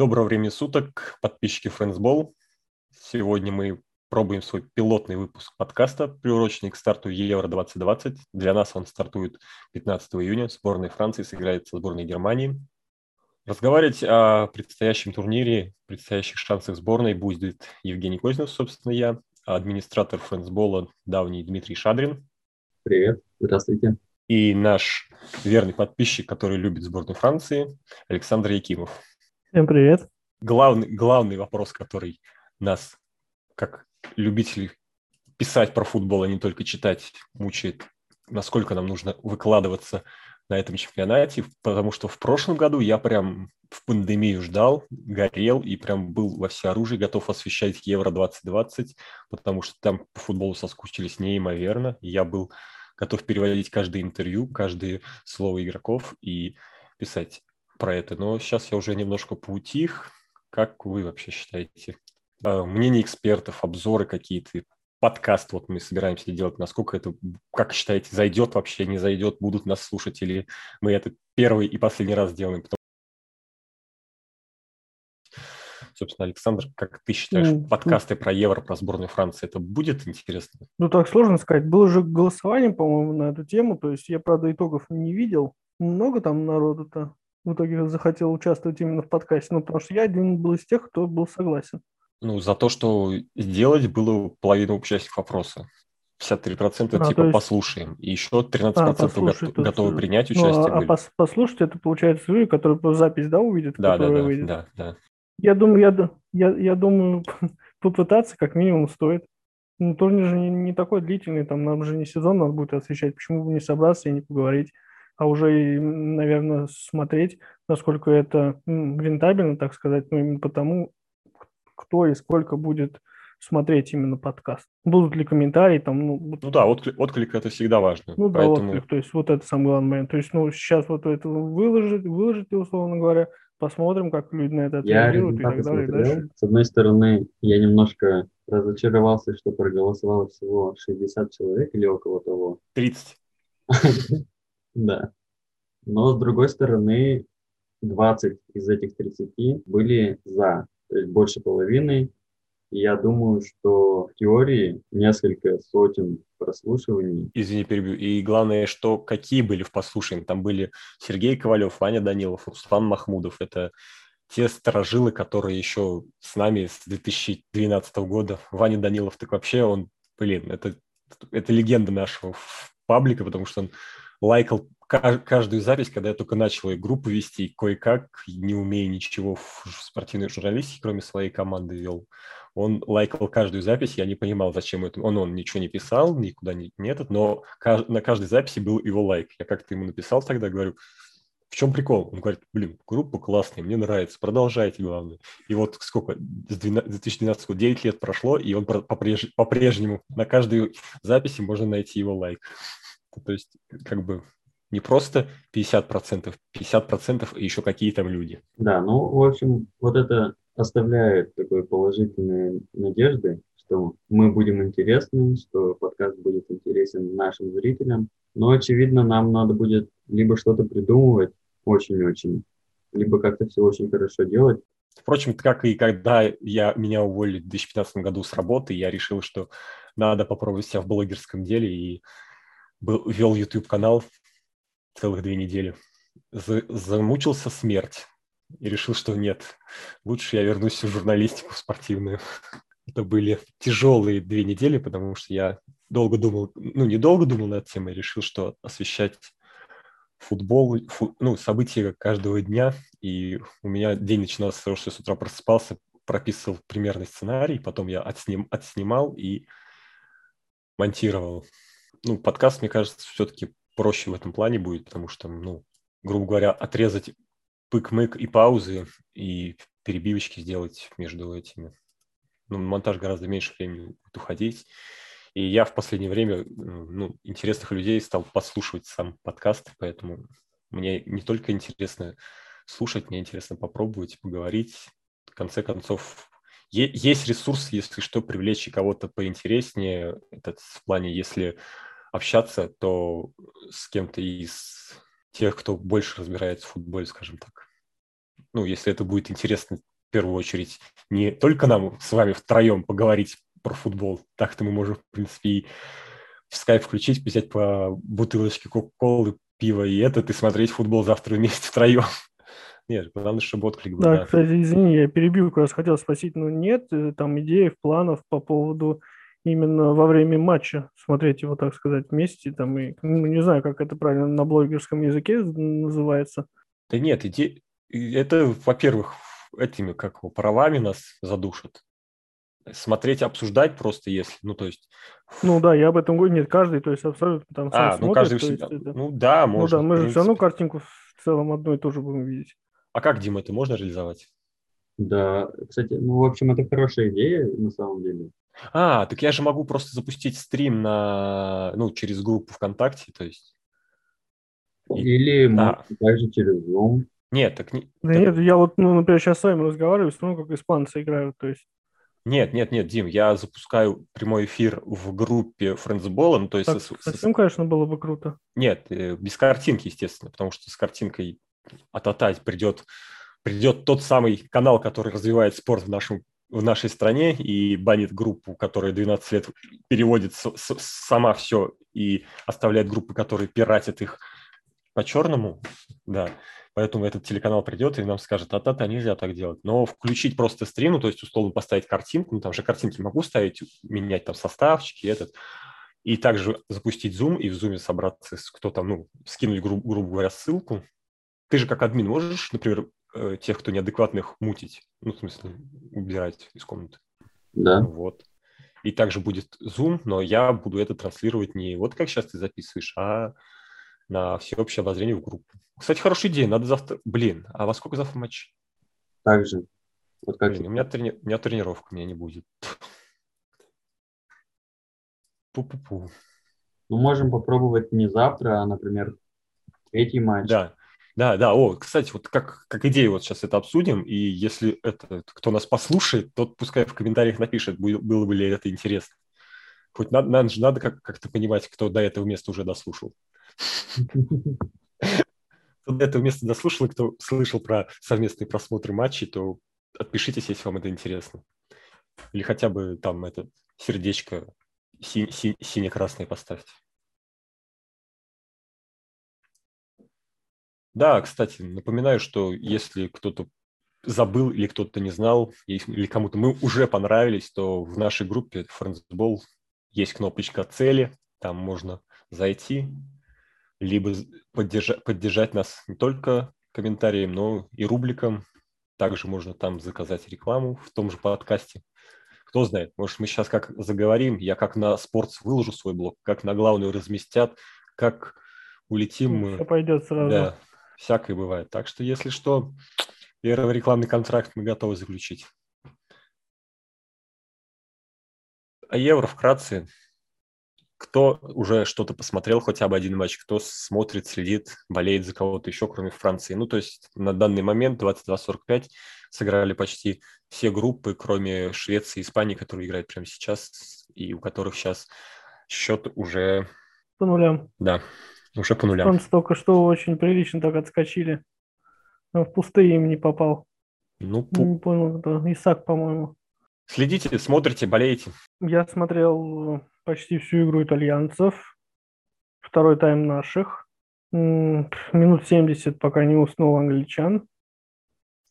Доброго времени суток, подписчики Friendsball. Сегодня мы пробуем свой пилотный выпуск подкаста, приуроченный к старту Евро-2020. Для нас он стартует 15 июня. Сборная Франции сыграет со сборной Германии. Разговаривать о предстоящем турнире, предстоящих шансах сборной будет Евгений Кознев, собственно, я, администратор Френдсбола давний Дмитрий Шадрин. Привет, здравствуйте. И наш верный подписчик, который любит сборную Франции, Александр Якимов. Всем привет. Главный, главный вопрос, который нас, как любителей писать про футбол, а не только читать, мучает, насколько нам нужно выкладываться на этом чемпионате, потому что в прошлом году я прям в пандемию ждал, горел и прям был во всеоружии, готов освещать Евро-2020, потому что там по футболу соскучились неимоверно. Я был готов переводить каждое интервью, каждое слово игроков и писать про это, но сейчас я уже немножко поутих. Как вы вообще считаете? А, мнение экспертов, обзоры какие-то, подкаст вот мы собираемся делать, насколько это, как считаете, зайдет вообще, не зайдет, будут нас слушать, или мы это первый и последний раз делаем? Собственно, Александр, как ты считаешь, mm. подкасты про Евро, про сборную Франции, это будет интересно? Ну, так сложно сказать. Было же голосование, по-моему, на эту тему, то есть я, правда, итогов не видел. Много там народу-то? В итоге захотел участвовать именно в подкасте? Ну, потому что я один был из тех, кто был согласен. Ну, за то, что сделать было половина участников опроса. 53% а, типа есть... послушаем, и еще 13% а, послушать, го- готовы принять участие. Ну, а, а пос- послушать это получается люди, которые запись, да, увидят, да, да, да, выйдет. да, да. Я думаю, я, я, я думаю, попытаться как минимум стоит. Ну, турнир же не, не такой длительный, там нам же не сезон надо будет освещать, почему бы не собраться и не поговорить а уже, наверное, смотреть, насколько это рентабельно, так сказать, ну, именно потому, кто и сколько будет смотреть именно подкаст. Будут ли комментарии там, ну... Ну да, отклик, отклик это всегда важно. Ну поэтому... да, отклик, то есть вот это самый главный момент. То есть, ну, сейчас вот это выложить, выложить, условно говоря, посмотрим, как люди на это я реагируют и так далее. Дальше. С одной стороны, я немножко разочаровался, что проголосовало всего 60 человек или около того. 30. Да. Но с другой стороны, 20 из этих 30 были за, то есть больше половины. И я думаю, что в теории несколько сотен прослушиваний. Извини, перебью. И главное, что какие были в послушании. Там были Сергей Ковалев, Ваня Данилов, Руслан Махмудов. Это те сторожилы, которые еще с нами с 2012 года. Ваня Данилов, так вообще он, блин, это, это легенда нашего паблика, потому что он лайкал каждую запись, когда я только начал группу вести, кое-как, не умея ничего в спортивной журналистике, кроме своей команды вел, он лайкал каждую запись, я не понимал, зачем это. Он, он ничего не писал, никуда не, не этот, но на каждой записи был его лайк. Я как-то ему написал тогда, говорю, в чем прикол? Он говорит, блин, группа классная, мне нравится, продолжайте, главное. И вот сколько, с 2012 года, 9 лет прошло, и он по-прежнему на каждой записи можно найти его лайк. То есть, как бы, не просто 50%, 50% и еще какие там люди. Да, ну, в общем, вот это оставляет такой положительные надежды, что мы будем интересны, что подкаст будет интересен нашим зрителям. Но, очевидно, нам надо будет либо что-то придумывать очень-очень, либо как-то все очень хорошо делать. Впрочем, как и когда я, меня уволили в 2015 году с работы, я решил, что надо попробовать себя в блогерском деле и был, вел YouTube-канал целых две недели. За, замучился смерть и решил, что нет, лучше я вернусь в журналистику спортивную. Это были тяжелые две недели, потому что я долго думал, ну, не долго думал над темой, решил, что освещать футбол, фу, ну, события каждого дня, и у меня день начинался с того, что я с утра просыпался, прописывал примерный сценарий, потом я отсним, отснимал и монтировал. Ну, подкаст, мне кажется, все-таки проще в этом плане будет, потому что, ну, грубо говоря, отрезать пык-мык и паузы, и перебивочки сделать между этими. Ну, монтаж гораздо меньше времени будет уходить. И я в последнее время ну, интересных людей стал послушивать сам подкаст, поэтому мне не только интересно слушать, мне интересно попробовать, поговорить. В конце концов, есть ресурс, если что, привлечь кого-то поинтереснее. Это в плане, если общаться, то с кем-то из тех, кто больше разбирается в футболе, скажем так. ну, если это будет интересно в первую очередь не только нам с вами втроем поговорить про футбол, так-то мы можем, в принципе, и в скайп включить, взять по бутылочке кока-колы, пива и этот, и смотреть футбол завтра вместе втроем. Нет, главное, чтобы отклик был. Да, да, кстати, извини, я перебил, как раз хотел спросить, но нет э, там идей, планов по поводу именно во время матча смотреть его, так сказать, вместе, там, и, ну, не знаю, как это правильно на блогерском языке называется. Да нет, иде... это, во-первых, этими, как его, правами нас задушат. Смотреть, обсуждать просто если, ну, то есть... Ну да, я об этом говорю, нет, каждый, то есть абсолютно там а, ну, смотрит, каждый всегда, это... ну да, можно. Ну да, мы же все равно картинку в целом одну и ту же будем видеть. А как, Дима, это можно реализовать? Да, кстати, ну, в общем, это хорошая идея на самом деле. А, так я же могу просто запустить стрим на, ну, через группу ВКонтакте, то есть. Или а. также через Zoom. Нет, так не. Да так... нет, я вот, ну, например, сейчас с вами разговариваю, смотрю, как испанцы играют, то есть. Нет, нет, нет, Дим, я запускаю прямой эфир в группе Френдсбола, ну, то есть... Так, с, совсем, конечно, было бы круто. Нет, э, без картинки, естественно, потому что с картинкой ототать придет, придет тот самый канал, который развивает спорт в нашем в нашей стране и банит группу, которая 12 лет переводит с, с, сама все и оставляет группы, которые пиратят их по-черному, да. Поэтому этот телеканал придет и нам скажет, а та-та, нельзя так делать. Но включить просто стрим, ну, то есть условно поставить картинку, ну, там же картинки могу ставить, менять там составчики, этот, и также запустить Zoom и в Zoom собраться, кто там, ну, скинуть, гру- грубо говоря, ссылку. Ты же как админ можешь, например, э, тех, кто неадекватных, мутить, ну, в смысле, убирать из комнаты. Да. Вот. И также будет Zoom, но я буду это транслировать не вот как сейчас ты записываешь, а на всеобщее обозрение в группу. Кстати, хорошая идея, надо завтра... Блин, а во сколько завтра матч? Также. Вот как Блин, у, меня трени... у меня тренировка, у меня не будет. Пу-пу-пу. Ну, можем попробовать не завтра, а, например, третий матч. Да, да, да. О, кстати, вот как, как идею вот сейчас это обсудим, и если это кто нас послушает, тот пускай в комментариях напишет, было бы ли это интересно. Хоть надо, надо же надо как- как-то понимать, кто до этого места уже дослушал. Кто до этого места дослушал, и кто слышал про совместные просмотры матчей, то отпишитесь, если вам это интересно. Или хотя бы там это сердечко си- си- сине-красное поставьте. Да, кстати, напоминаю, что если кто-то забыл или кто-то не знал, или кому-то мы уже понравились, то в нашей группе Friendsball есть кнопочка цели, там можно зайти, либо поддержать, поддержать нас не только комментарием, но и рубриком. Также можно там заказать рекламу в том же подкасте. Кто знает, может, мы сейчас как заговорим, я как на спортс выложу свой блог, как на главную разместят, как улетим мы. Все пойдет сразу. Да, всякое бывает. Так что, если что, первый рекламный контракт мы готовы заключить. А евро вкратце. Кто уже что-то посмотрел, хотя бы один матч, кто смотрит, следит, болеет за кого-то еще, кроме Франции. Ну, то есть на данный момент 22-45 сыграли почти все группы, кроме Швеции и Испании, которые играют прямо сейчас, и у которых сейчас счет уже... По нулям. Да, уже по нулям. Он только что очень прилично так отскочили. в пустые им не попал. Ну, пу... Не понял, это Исак, по-моему. Следите, смотрите, болеете. Я смотрел почти всю игру итальянцев. Второй тайм наших. Минут 70, пока не уснул англичан.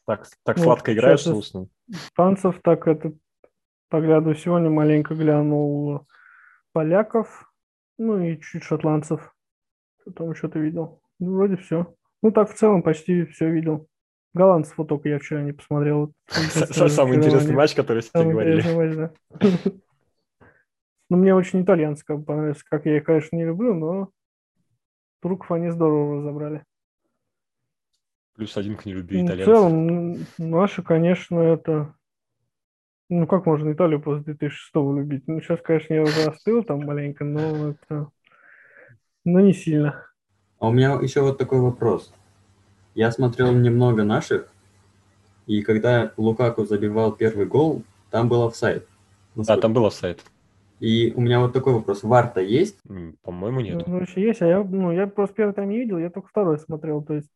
Так, так вот, сладко играешь, что уснул. Испанцев так это погляду сегодня маленько глянул поляков, ну и чуть шотландцев. Что ты видел? Ну, вроде все. Ну, так в целом почти все видел. Голландцев вот только я вчера не посмотрел. Самый интересный матч, который сегодня говорили. Ну, мне очень итальянская понравилось. Как я их, конечно, не люблю, но турков они здорово разобрали. Плюс один к нелюбви итальянцев. В целом, наши, конечно, это... Ну, как можно Италию после 2006 любить? Ну, сейчас, конечно, я уже остыл там маленько, но это... Но не сильно. А у меня еще вот такой вопрос. Я смотрел немного наших, и когда Лукаку забивал первый гол, там был офсайд. Да, там был офсайд. И у меня вот такой вопрос. Варта есть? По-моему, нет. Ну, есть, а я, ну, я просто первый тайм не видел, я только второй смотрел. То есть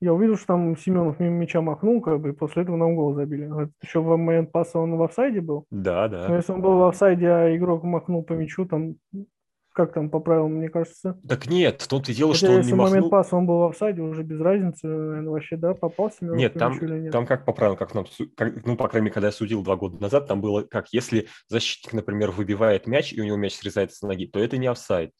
Я увидел, что там Семенов мимо мяча махнул, как бы, и после этого нам гол забили. Это еще в момент паса он в офсайде был. Да, Но да. если он был в офсайде, а игрок махнул по мячу, там, как там по правилам, мне кажется. Так нет, в том-то и дело, Хотя что он если не в момент махнул. паса он был в офсайде, уже без разницы, наверное, вообще, да, попал Семенов Нет, там, или нет. там как по правилам, как нам, как- ну, по крайней мере, когда я судил два года назад, там было как, если защитник, например, выбивает мяч, и у него мяч срезается с ноги, то это не офсайд.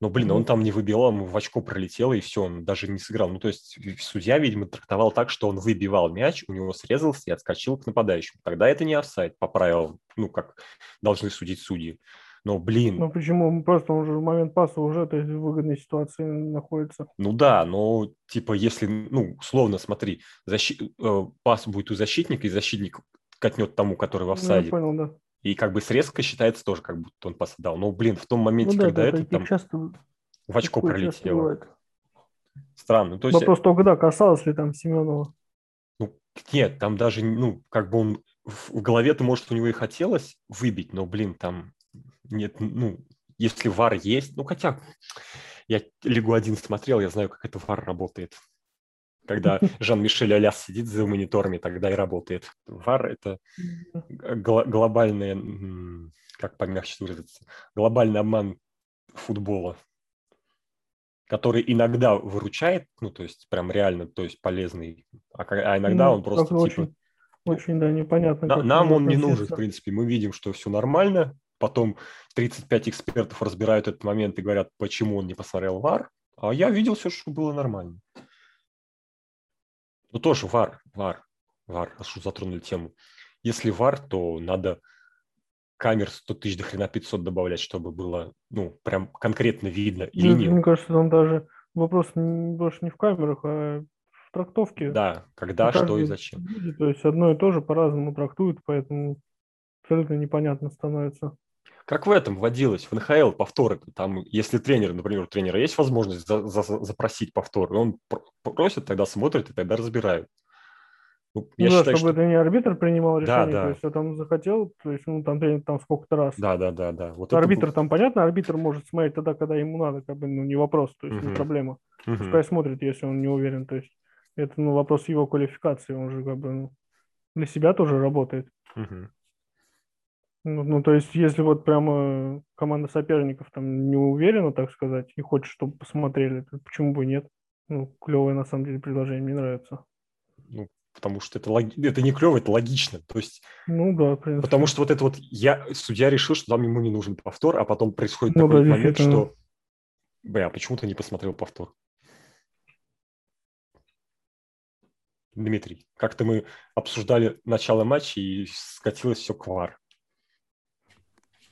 Но, блин, он там не выбивал, ему в очко пролетело, и все, он даже не сыграл. Ну, то есть судья, видимо, трактовал так, что он выбивал мяч, у него срезался и отскочил к нападающему. Тогда это не офсайд по правилам, ну, как должны судить судьи. Но, блин, Ну почему? Просто он же в момент паса уже то есть, в выгодной ситуации находится. Ну да, но типа если, ну, условно, смотри, защи- э, пас будет у защитника, и защитник катнет тому, который в Ну, я офсайде. понял, да. И как бы срезка считается тоже, как будто он пас отдал. Но, блин, в том моменте, Ну да, когда да, это там часто, в очко пролетело. Странно. То есть, Вопрос только, да, касалось ли там Семенова. ну, нет, там даже, ну, как бы он в голове-то, может, у него и хотелось выбить, но, блин, там нет, ну, если вар есть, ну, хотя я Лигу 1 смотрел, я знаю, как это вар работает. Когда Жан-Мишель Аляс сидит за мониторами, тогда и работает. Вар – это глобальная, м, как помягче выразиться, глобальный обман футбола, который иногда выручает, ну, то есть прям реально, то есть полезный, а, а иногда Ну, он просто типа... очень, очень, да, непонятно. На- нам он не нужен, в принципе. Мы видим, что все нормально. Потом 35 экспертов разбирают этот момент и говорят, почему он не посмотрел ВАР. А я видел все, что было нормально. Ну тоже ВАР, ВАР, ВАР, раз уж затронули тему. Если ВАР, то надо камер 100 тысяч до хрена 500 добавлять, чтобы было, ну, прям конкретно видно и Ну, линию. Мне кажется, там даже вопрос больше не в камерах, а в трактовке. Да, когда, что и зачем. То есть одно и то же по-разному трактуют, поэтому абсолютно непонятно становится. Как в этом водилось, в НХЛ повторы. Там, если тренер, например, у тренера есть возможность за- за- запросить повтор, он пр- просит, тогда смотрит и тогда разбирают. Ну, я ну да, считаю, чтобы что... это не арбитр принимал Да, решение, да. то есть я там захотел, то есть ну там тренер там сколько-то раз. Да, да, да, да. Вот это арбитр был- там понятно, арбитр может смотреть тогда, когда ему надо, как бы ну не вопрос, то есть не Мгм. проблема. Мгм. Пускай смотрит, если он не уверен, то есть это ну вопрос его квалификации, он же как бы ну, для себя тоже работает. Мгм. Ну, ну, то есть, если вот прямо команда соперников там не уверена, так сказать, и хочет, чтобы посмотрели, то почему бы нет? Ну, клевое на самом деле предложение, мне нравится. Ну, потому что это, логи- это не клево, это логично. То есть, Ну да, принципе. потому что вот это вот я, судья решил, что там ему не нужен повтор, а потом происходит Ну такой да, момент, что бля, а почему ты не посмотрел повтор? Дмитрий, как-то мы обсуждали начало матча и скатилось все к вар.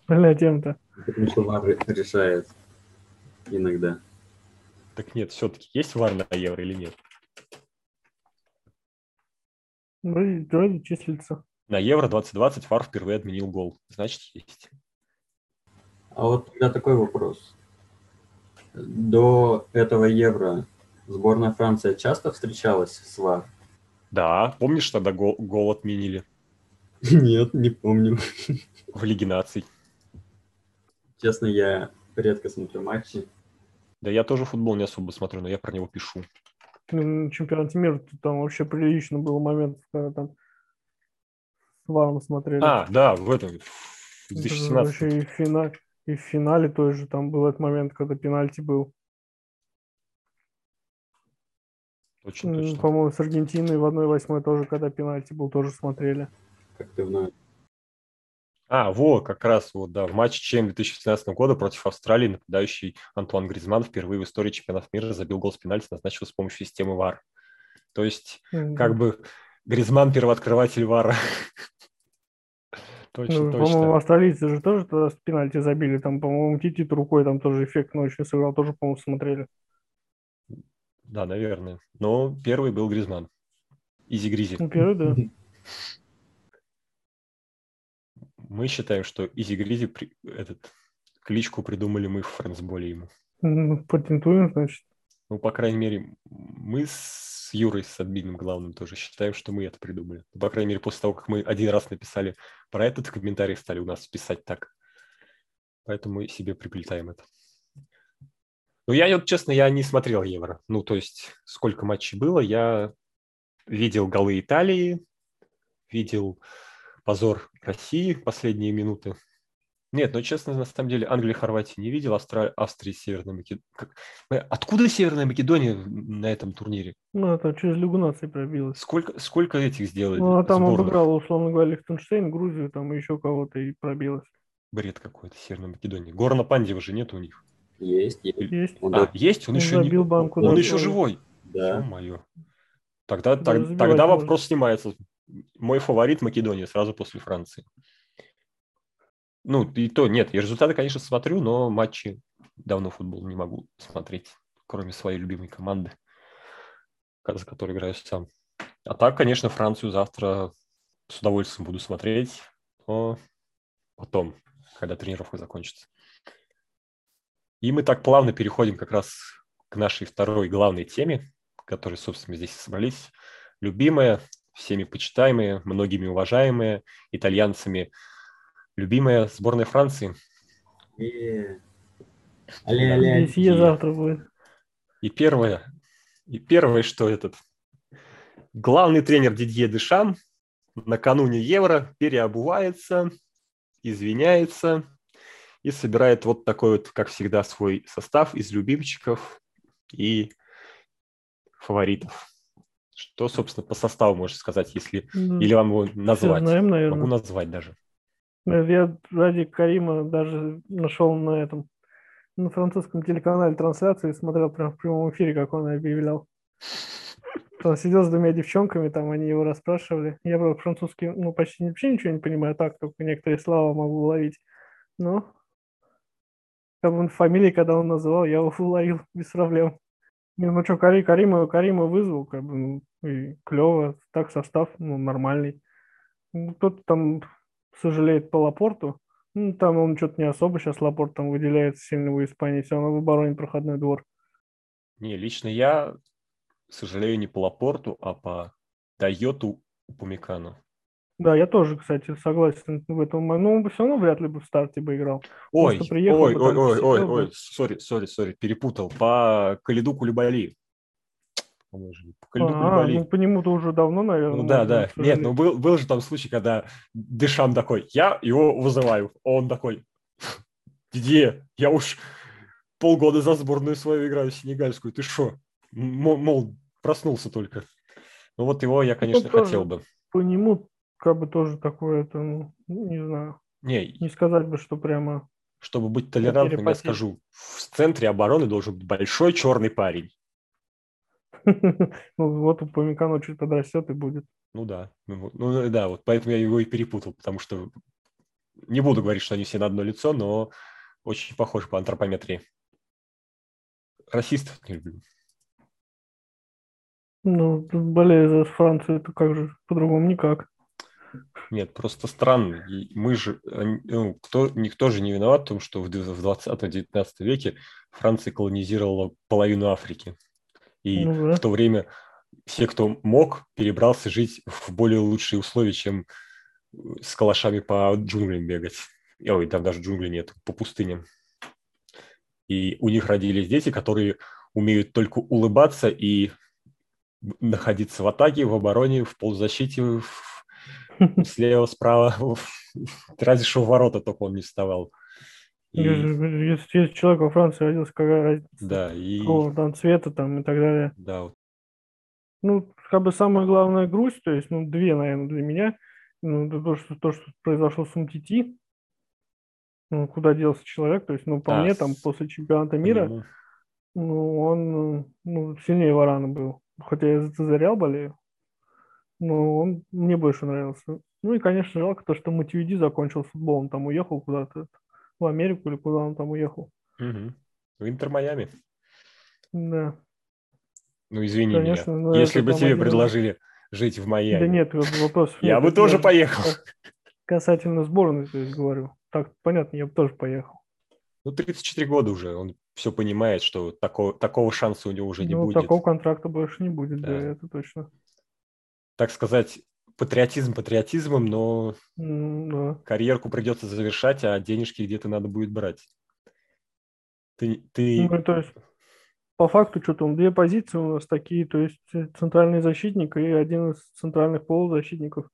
Больная тема-то. Потому что ВАР решает иногда. Так нет, все-таки есть вар на евро или нет? Вроде, вроде числится. На евро 2020 вар впервые отменил гол. Значит, есть. А вот тогда такой вопрос. До этого Евро сборная Франция часто встречалась с ВАР? Да, помнишь, тогда гол, гол отменили Нет, не помню. в Лиге наций? Честно, я редко смотрю матчи. Да я тоже футбол не особо смотрю, но я про него пишу. Ну, На чемпионате мира там вообще прилично было момент, когда там с Варом смотрели. А, да, в этом, в Это 2017. Вообще и в, финале, и в финале той же там был этот момент, когда пенальти был. Точно, точно. По-моему, с Аргентиной в 1-8 тоже, когда пенальти был, тоже смотрели. Как ты вновь. А, вот, как раз, вот, да, в матче ЧМ 2017 года против Австралии нападающий Антуан Гризман впервые в истории чемпионата мира забил гол с пенальти, назначил с помощью системы ВАР. То есть, М, как бы, Гризман первооткрыватель ВАРа. Точно, Ну, по-моему, точно. австралийцы же тоже тогда с пенальти забили. Там, по-моему, Умтити рукой там тоже эффектно очень сыграл. Тоже, по-моему, смотрели. Да, наверное. Но первый был Гризман. Изи-гризи. Ну, первый, да. Мы считаем, что Изи-гризи при- этот кличку придумали мы в FRANCEBALL е ему. Ну, Патентуем, значит. Ну, по крайней мере, мы с Юрой, с админом главным, тоже считаем, что мы это придумали. Ну, По крайней мере, после того, как мы один раз написали про этот, комментарий стали у нас писать так. Поэтому мы себе приплетаем это. Ну, я, вот, честно, я не смотрел Евро. Ну, то есть, сколько матчей было, я видел голы Италии, видел позор России последние минуты. Нет, ну честно, на самом деле, Англии, Хорватии не видел, Австра... Австрии, Северной Македонии. Откуда Северная Македония на этом турнире? Ну, это через Лигу наций пробилось. Сколько, сколько этих сделали? Ну, а там сборных? обыграла, условно говоря, Лихтенштейн, Грузию, там еще кого-то и пробилось. Бред какой-то, Северная Македония. Горна Пандева же нет у них. Есть, есть. есть. Он, а, есть? Он, он еще, не... банку, он еще живой? Да. Ё-моё. Тогда, да, так, тогда вопрос снимается. Мой фаворит Македония сразу после Франции. Ну, и то нет, я результаты, конечно, смотрю, но матчи давно футбол не могу смотреть, кроме своей любимой команды, за которой играю сам. А так, конечно, Францию завтра с удовольствием буду смотреть, но потом, когда тренировка закончится. И мы так плавно переходим как раз к нашей второй главной теме, которой, собственно, здесь собрались. Любимая, всеми почитаемая, многими уважаемая, итальянцами – Любимая сборная Франции. И... Але, але, и... завтра будет. И первое, и первое, что этот главный тренер Дидье Дешам накануне Евро переобувается, извиняется и собирает вот такой вот, как всегда, свой состав из любимчиков и фаворитов. Что, собственно, по составу можно сказать, если ну, или вам его назвать? Знаем, наверное. Могу назвать даже. Я ради Карима даже нашел на этом, на французском телеканале трансляцию и смотрел прям в прямом эфире, как он объявлял. Он сидел с двумя девчонками, там они его расспрашивали. Я, правда, французский, ну, почти вообще ничего не понимаю, так, только некоторые слова могу уловить. Но как бы фамилии, когда он называл, я его уловил без проблем. Не, ну что, Кари, Карима, Карима вызвал, как бы, ну, и клево, так состав, ну, нормальный. Ну, кто-то там сожалеет по Лапорту. Ну, там он что-то не особо сейчас Лапорт там выделяется сильно в Испании, все равно в обороне проходной двор. Не, лично я сожалею не по Лапорту, а по Дайоту Упамикану. Да, я тоже, кстати, согласен в этом. Ну, он бы все равно вряд ли бы в старте бы играл. Ой, приехал ой, ой, ой, ой, ой, сори, сори, сори, перепутал. По Калиду Кулибали по Кальду а, ну по нему-то уже давно, наверное. Ну да, да. Нет, ну был, был же там случай, когда Дышан такой, я его вызываю. Он такой, где? Я уж полгода за сборную свою играю сенегальскую. Ты что? Мол, проснулся только. Ну вот его я, конечно, ну, хотел бы. По нему как бы тоже такое, это, ну, не знаю. Не, не сказать бы, что прямо... Чтобы быть толерантным, я скажу, в центре обороны должен быть большой черный парень. Ну, вот у Памикано чуть подрастет и будет. Ну да. Ну, ну да, вот поэтому я его и перепутал, потому что не буду говорить, что они все на одно лицо, но очень похожи по антропометрии. Расистов не люблю. Ну, болею за Францию, это как же, по-другому никак. Нет, просто странно. Мы же, ну, кто, никто же не виноват в том, что в 20-19 веке Франция колонизировала половину Африки. И ну, в то время все, кто мог, перебрался жить в более лучшие условия, чем с калашами по джунглям бегать. Ой, там даже джунглей нет, по пустыням. И у них родились дети, которые умеют только улыбаться и находиться в атаке, в обороне, в полузащите, в... слева, справа. Разве что в ворота только он не вставал. И... Если, если человек во Франции родился, какая разница? Да, и... Какого там цвета там и так далее. Да. Ну, как бы самая главная грусть, то есть, ну, две, наверное, для меня. Ну, то, что, то, что произошло с Умтити, ну, куда делся человек, то есть, ну, по да, мне, там, после чемпионата мира, по ну, он, ну, сильнее Варана был. Хотя я за Реал болею, но он мне больше нравился. Ну и, конечно, жалко то, что Матюиди закончил футбол, он там уехал куда-то в Америку или куда он там уехал. Угу. В Интер Майами. Да. Ну, извини Конечно, меня. Ну, Если бы тебе один... предложили жить в Майами. Да нет, вопрос. Я бы тоже поехал. Касательно сборной, то есть говорю. Так, понятно, я бы тоже поехал. Ну, 34 года уже, он все понимает, что такого, такого шанса у него уже не ну, будет. такого контракта больше не будет, да. да, это точно. Так сказать, патриотизм патриотизмом, но да. карьерку придется завершать, а денежки где-то надо будет брать. Ты, ты... Ну, то есть по факту что там две позиции у нас такие, то есть э, центральный защитник и один из центральных полузащитников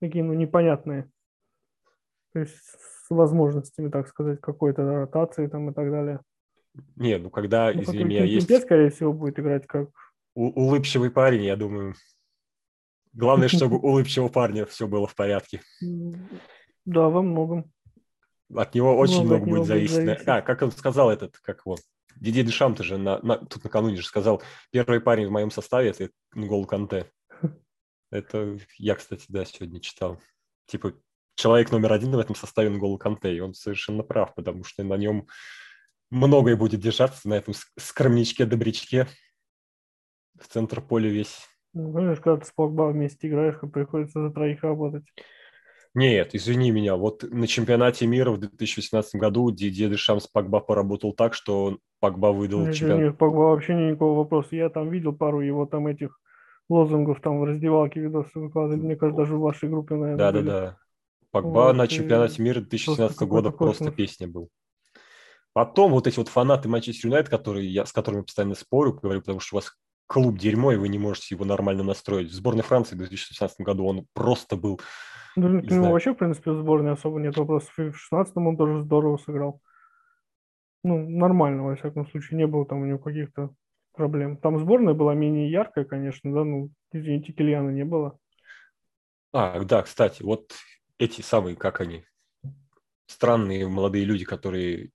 такие, ну, непонятные. То есть с возможностями, так сказать, какой-то ротации там и так далее. Не, ну когда, Ну, извини меня, есть скорее всего, будет играть как... у- улыбчивый парень, я думаю. Главное, чтобы у улыбчивого парня все было в порядке. Да, во многом. От него очень Много от много него будет зависеть. зависеть. А, как он сказал этот, как его, Диди Дешам, ты же на, на- тут накануне же сказал, первый парень в моем составе – это Гол Канте. Это я, кстати, да, сегодня читал. Типа, человек номер один в этом составе Гол Канте, и он совершенно прав, потому что на нем многое будет держаться, на этом ск- скромничке-добрячке. В центр поля весь. Ну, Понимаешь, когда ты с Погба вместе играешь, приходится за троих работать. Нет, извини меня, вот на чемпионате мира в 2018 году Дидье Дешам с Погба поработал так, что Погба выдал Нет, чемпионат. нет, Погба вообще никакого вопроса. Я там видел пару его там этих лозунгов там в раздевалке видосы выкладывали. Мне кажется, даже в вашей группе, наверное. Да-да-да. Погба Вот, на чемпионате мира 2017 просто года просто космос. песня был. Потом вот эти вот фанаты Манчестер Юнайтед, которые я, с которыми постоянно спорю, говорю, потому что у вас клуб дерьмо, и вы не можете его нормально настроить. В сборной Франции в 2016 году он просто был... Ну, Не к нему знаю. вообще, в принципе, в сборной особо нет вопросов. И в 16-м он тоже здорово сыграл. Ну, нормально, во всяком случае. Не было там у него каких-то проблем. Там сборная была менее яркая, конечно, да, ну, извините, Кильяна не было. А, да, кстати, вот эти самые, как они, странные молодые люди, которые,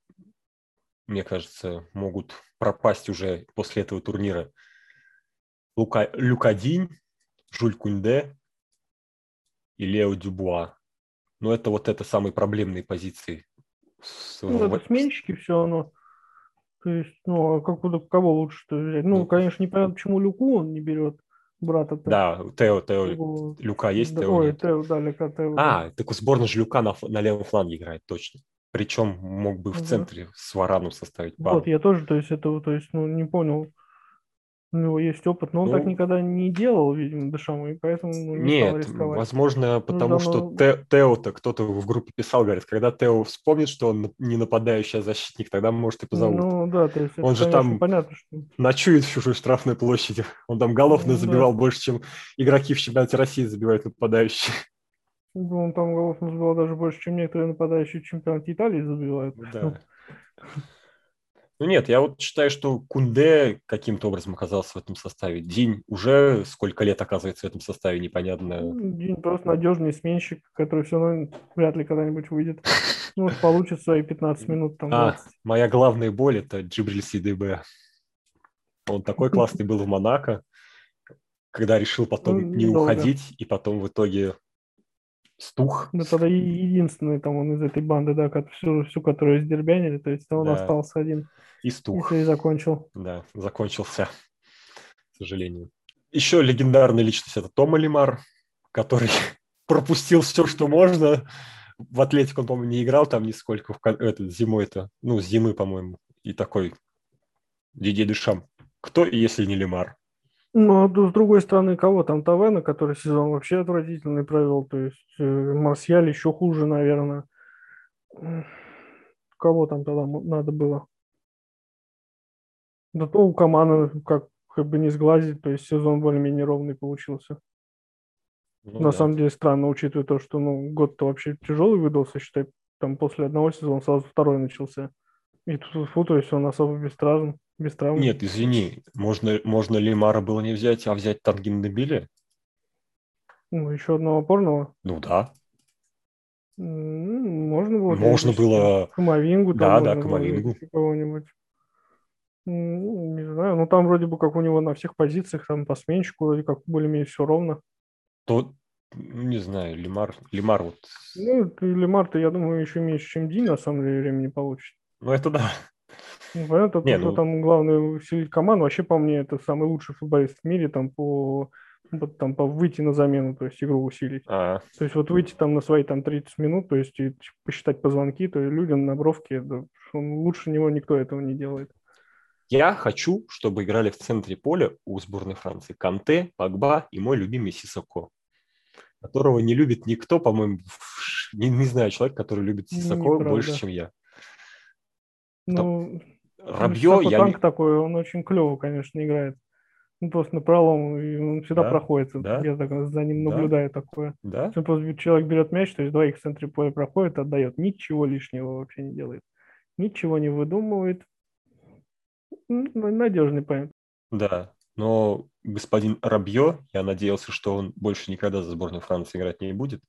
мне кажется, могут пропасть уже после этого турнира. Лука, Люка Динь, Жуль Кунде и Лео Дюбуа. Но это вот это самые проблемные позиции. Ну, это сменщики все равно. То есть, ну, а как, кого лучше-то взять? Ну, Ну, конечно, непонятно, почему Люку он не берет брата-то. Да, Тео, Тео, Его- Люка есть, Да, Тео Ой, нет. Тео, да, Люка, Тео. да. А, так у сборной же Люка на, на левом фланге играет, точно. Причем мог бы в центре с Вараном составить пару. Вот, я тоже, то есть, этого, то есть, ну, не понял. У него есть опыт, но он Ну, так никогда не делал, видимо, Дешаму, и поэтому ну, не стал Нет, рисковать. возможно, потому что давно- Те- Тео-то кто-то в группе писал, говорит, когда Тео вспомнит, что он не нападающий, а защитник, тогда, может, и позовут. Ну, да, то есть, это, Он же конечно, там- понятно, что... Ночует в чужой штрафной площади. Он там голов Ну, да. забивал больше, чем игроки в чемпионате России забивают нападающие. ну, Он там голов забивал даже больше, чем некоторые нападающие в чемпионате Италии забивают. Да. Ну нет, я вот считаю, что Кунде каким-то образом оказался в этом составе. День уже сколько лет оказывается в этом составе, непонятно. Ну, Дин просто надежный сменщик, который все равно вряд ли когда-нибудь выйдет. Ну, получит свои 15 минут, там, А, 20. моя главная боль – это Джибриль Сидебе. Он такой классный был в Монако, когда решил потом Ну, не уходить, и потом в итоге стух. Да, тогда и- единственный там он из этой банды, да, как всю, всю которую сдербянили, то есть он Да. остался один, И стух. и закончил. Да, закончился, к сожалению. Еще легендарная личность – это Тома Лимар, который пропустил все, что можно. В Атлетику он, по-моему, не играл там нисколько в это, зимой-то. Ну, с зимы, по-моему. И такой Диди Дешам. Кто, если не Лимар? Ну, а с другой стороны, кого там Тавена, который сезон вообще отвратительный провел, то есть э, Марсиаль еще хуже, наверное. Кого там тогда надо было? Да то у команды как, как бы не сглазить, то есть сезон более-менее ровный получился. Ну На да. самом деле странно, учитывая то, что ну, год-то вообще тяжелый выдался, считай, там после одного сезона сразу второй начался. И тут фу, то есть он особо без травм, без травм. Нет, извини, можно, можно Лимара было не взять, а взять Тангин Набили? Ну, еще одного опорного. Ну да. Можно было. Можно было- Камовингу. Да, да, Камовингу. Кого-нибудь. Не знаю, ну там вроде бы как у него на всех позициях, там по сменщику вроде как более-менее все ровно. То, ну, не знаю, Лимар, Лимар вот... Ну, ты Лемар-то, я думаю, еще меньше, чем Дин, на самом деле, времени получит. Ну это да. Ну, понятно, Не, то, что ну- там главное усилить команду. Вообще, по мне, это самый лучший футболист в мире, там, по, по- там, по выйти на замену, то есть игру усилить. А, То есть вот выйти там на свои там 30 минут, то есть и посчитать позвонки, то есть людям на бровке, да, он- лучше него никто этого не делает. Я хочу, чтобы играли в центре поля у сборной Франции Канте, Погба и мой любимый Сисоко, которого не любит никто, по-моему, не, не знаю, человек, который любит Сисоко Неправда. больше, чем я. Ну, Рабье, я... танк такой, он очень клево, конечно, играет. Ну, просто на пролом, и он всегда Да, проходит. да. Я так за ним Да. наблюдаю такое. Да? Если просто человек берет мяч, то есть двоих в центре поля проходит, отдает. Ничего лишнего вообще не делает. Ничего не выдумывает. Надежный парень. Да. Но господин Рабье, я надеялся, что он больше никогда за сборную Франции играть не будет.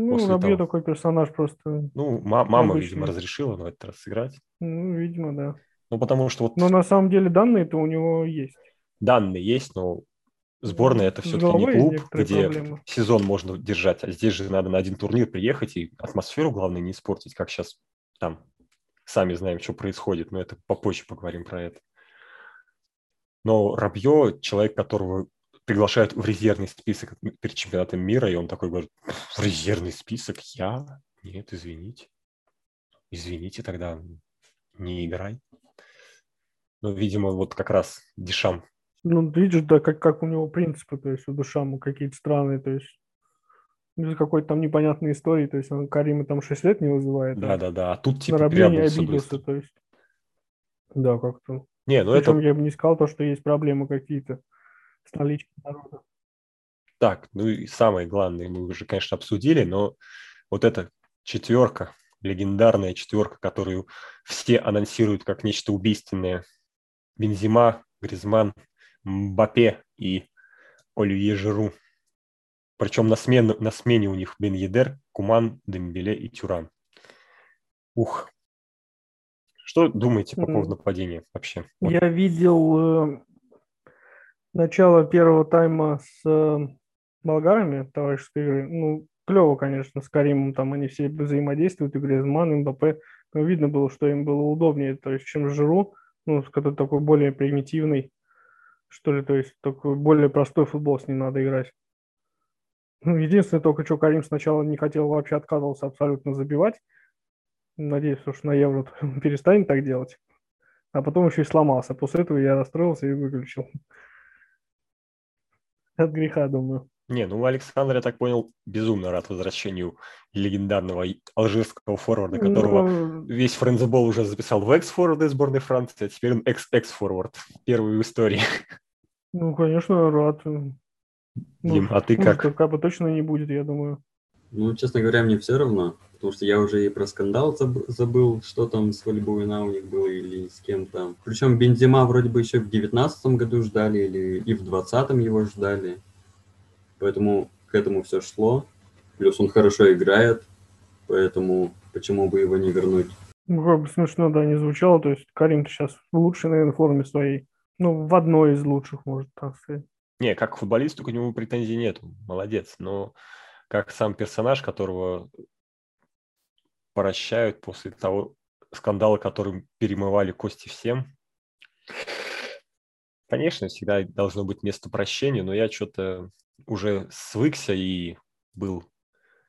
Ну, После Рабье того- такой персонаж просто, Ну, ма- мама, Обычный. видимо, разрешила на этот раз сыграть. ну, видимо, да. Ну, потому что вот Но на самом деле данные-то у него есть. данные есть, но сборная это все-таки не клуб, где проблемы. сезон можно держать, а здесь же надо на один турнир приехать и атмосферу, главное, не испортить, как сейчас там. Сами знаем, что происходит, но это попозже поговорим про это. Но Рабье, человек, которого приглашают в резервный список перед чемпионатом мира, и он такой говорит, в резервный список я? Нет, извините. Извините, тогда не играй. Ну, видимо, вот как раз Дишам Ну, видишь, да, как, как у него принципы, то есть у Душаму какие-то странные, то есть без какой-то там непонятной истории, то есть он Карима там 6 лет не вызывает, Да, а да, да. А тут типа переобулся обиделся, то есть да, как-то. Не, ну Причем это я бы не сказал то, что есть проблемы какие-то с наличием народа. так. Ну и самое главное, мы уже, конечно, обсудили, но вот эта четверка, легендарная четверка, которую все анонсируют как нечто убийственное. Бензима, Гризман, Мбаппе и Оливье Жиру. Причем на, смену, на смене у них Бен Едер, Куман, Дембеле и Тюран. Ух. Что думаете по поводу нападения вообще? Я видел э, начало первого тайма с э, болгарами товарищеской игры. Ну, клево, конечно, с Каримом там они все взаимодействуют, и Гризман, и Мбаппе. Но видно было, что им было удобнее, то есть, чем Жиру, ну, который такой более примитивный, что ли, то есть такой более простой футбол с ним надо играть. Ну, единственное, только что Карим сначала не хотел, вообще отказывался абсолютно забивать. Надеюсь, что на Евро перестанет так делать. А потом еще и сломался. После этого я расстроился и выключил. От греха, думаю. Не, ну Александр, я так понял, безумно рад возвращению легендарного алжирского форварда, которого Ну, весь френдсбол уже записал в экс-форварды сборной Франции, а теперь он экс-экс-форвард, первый в истории. ну, конечно, рад. Ну, Дим, а ты хуже как? бы точно не будет, я думаю. Ну, честно говоря, мне все равно, потому что я уже и про скандал заб- забыл, что там с Вальбуина у них было или с кем там. Причем Бензима вроде бы еще в девятнадцатом году ждали или и в двадцатом его ждали. Поэтому к этому все шло. Плюс он хорошо играет, поэтому почему бы его не вернуть? Ну, как бы смешно, да, не звучало. То есть Карим сейчас в лучшей, наверное, форме своей. Ну, в одной из лучших, может так сказать. Не, как к футболисту к нему претензий нету, молодец, но как сам персонаж, которого прощают после того скандала, которым перемывали кости всем. Конечно, всегда должно быть место прощения, но я что-то уже свыкся и был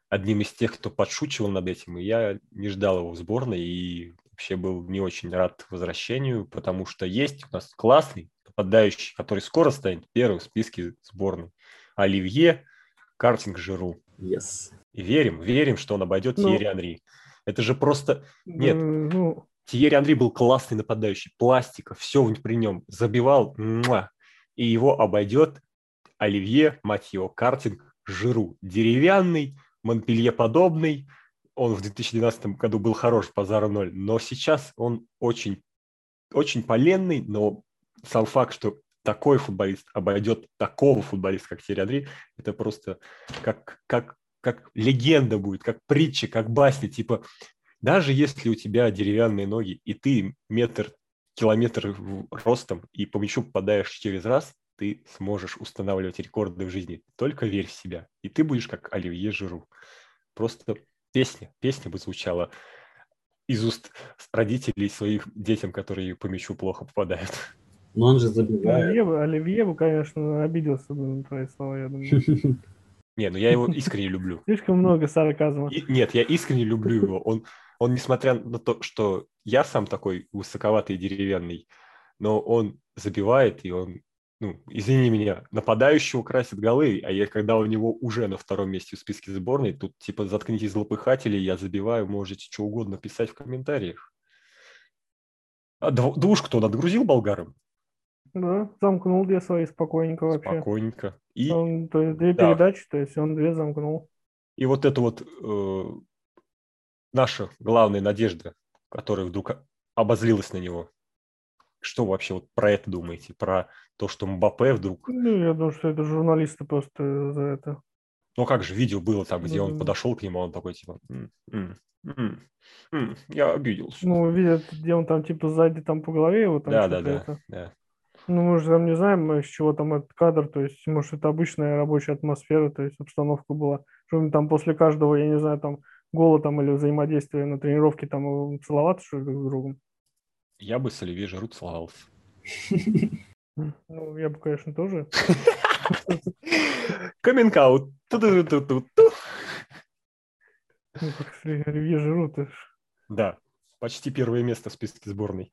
одним из тех, кто подшучивал над этим, и я не ждал его в сборной, и вообще был не очень рад возвращению, потому что есть у нас классный нападающий, который скоро станет первым в списке сборной. Оливье, картинг Жиру. Yes. И верим, верим, что он обойдет Ну. Тьерри Анри. Это же просто... Нет. Ну, Тьерри Анри был классный нападающий, пластика, все при нем, забивал, муа. и его обойдет Оливье, мать его, картинг Жиру. Деревянный, Монпелье подобный, он в 2012 году был хорош по Зару 0, но сейчас он очень, очень поленный, но сам факт, что такой футболист обойдет такого футболиста, как Тьерри Анри, это просто как, как, как легенда будет, как притча, как басня, типа даже если у тебя деревянные ноги, и ты метр, километр ростом, и по мячу попадаешь через раз, ты сможешь устанавливать рекорды в жизни. Только верь в себя. И ты будешь как Оливье Жиру. Просто песня, песня бы звучала из уст родителей своих детям, которые по мячу плохо попадают. Но он же забивает. Оливье, Оливье бы, конечно, обиделся бы на твои слова, я думаю. Не, ну я его искренне люблю. Слишком много сарказма. И- нет, я искренне люблю его. Он, он, несмотря на то, что я сам такой высоковатый деревянный, но он забивает, и он, ну, извини меня, нападающего красит голы, а я, когда у него уже на втором месте в списке сборной, тут типа заткнитесь злопыхатели, я забиваю, можете что угодно писать в комментариях. А дв- двушку-то он отгрузил болгарам? Да, замкнул две свои спокойненько вообще. Спокойненько. И, Он, две Да. передачи, то есть он две замкнул. и вот это вот э, наша главная надежда, которая вдруг обозлилась на него. Что вы вообще вот про это думаете? Про то, что Мбаппе вдруг... Ну, я думаю, что это журналисты просто за это. Ну как же, видео было там, где он подошел к нему, он такой типа... «М, м, м, м, я обиделся. Ну, видят, где он там типа сзади там по голове его там да, да, да, это. да. Ну, мы же там не знаем, из чего там этот кадр, то есть, может, это обычная рабочая атмосфера, то есть обстановка была. Что там после каждого, я не знаю, там гола там или взаимодействия на тренировке там э, целоваться, что ли, друг с другом. Я бы с Оливье Жиру целовался. Ну, я бы, конечно, тоже. Как с Оливье Жиру, ты Да, почти первое место в списке сборной.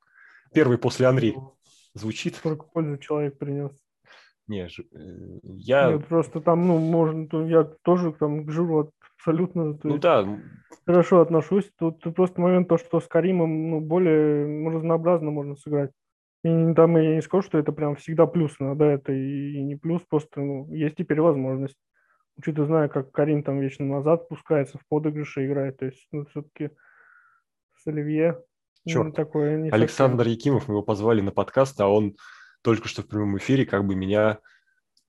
Первый после Анри. Звучит? сколько пользы человек принес. Не, э, я... Нет, просто там, ну, можно, я тоже там к Жиру абсолютно Ну да, хорошо отношусь. Тут просто момент то, что с Каримом, ну, более разнообразно можно сыграть. И там я не скажу, что это прям всегда плюс, да, это и, и не плюс, просто ну, есть теперь возможность. Учитывая, знаю, как Карим там вечно назад пускается, в подыгрыше играет, то есть, ну, все-таки с Оливье ну, Чёрт. такое не Александр Якимов, мы его позвали на подкаст, а он только что в прямом эфире как бы меня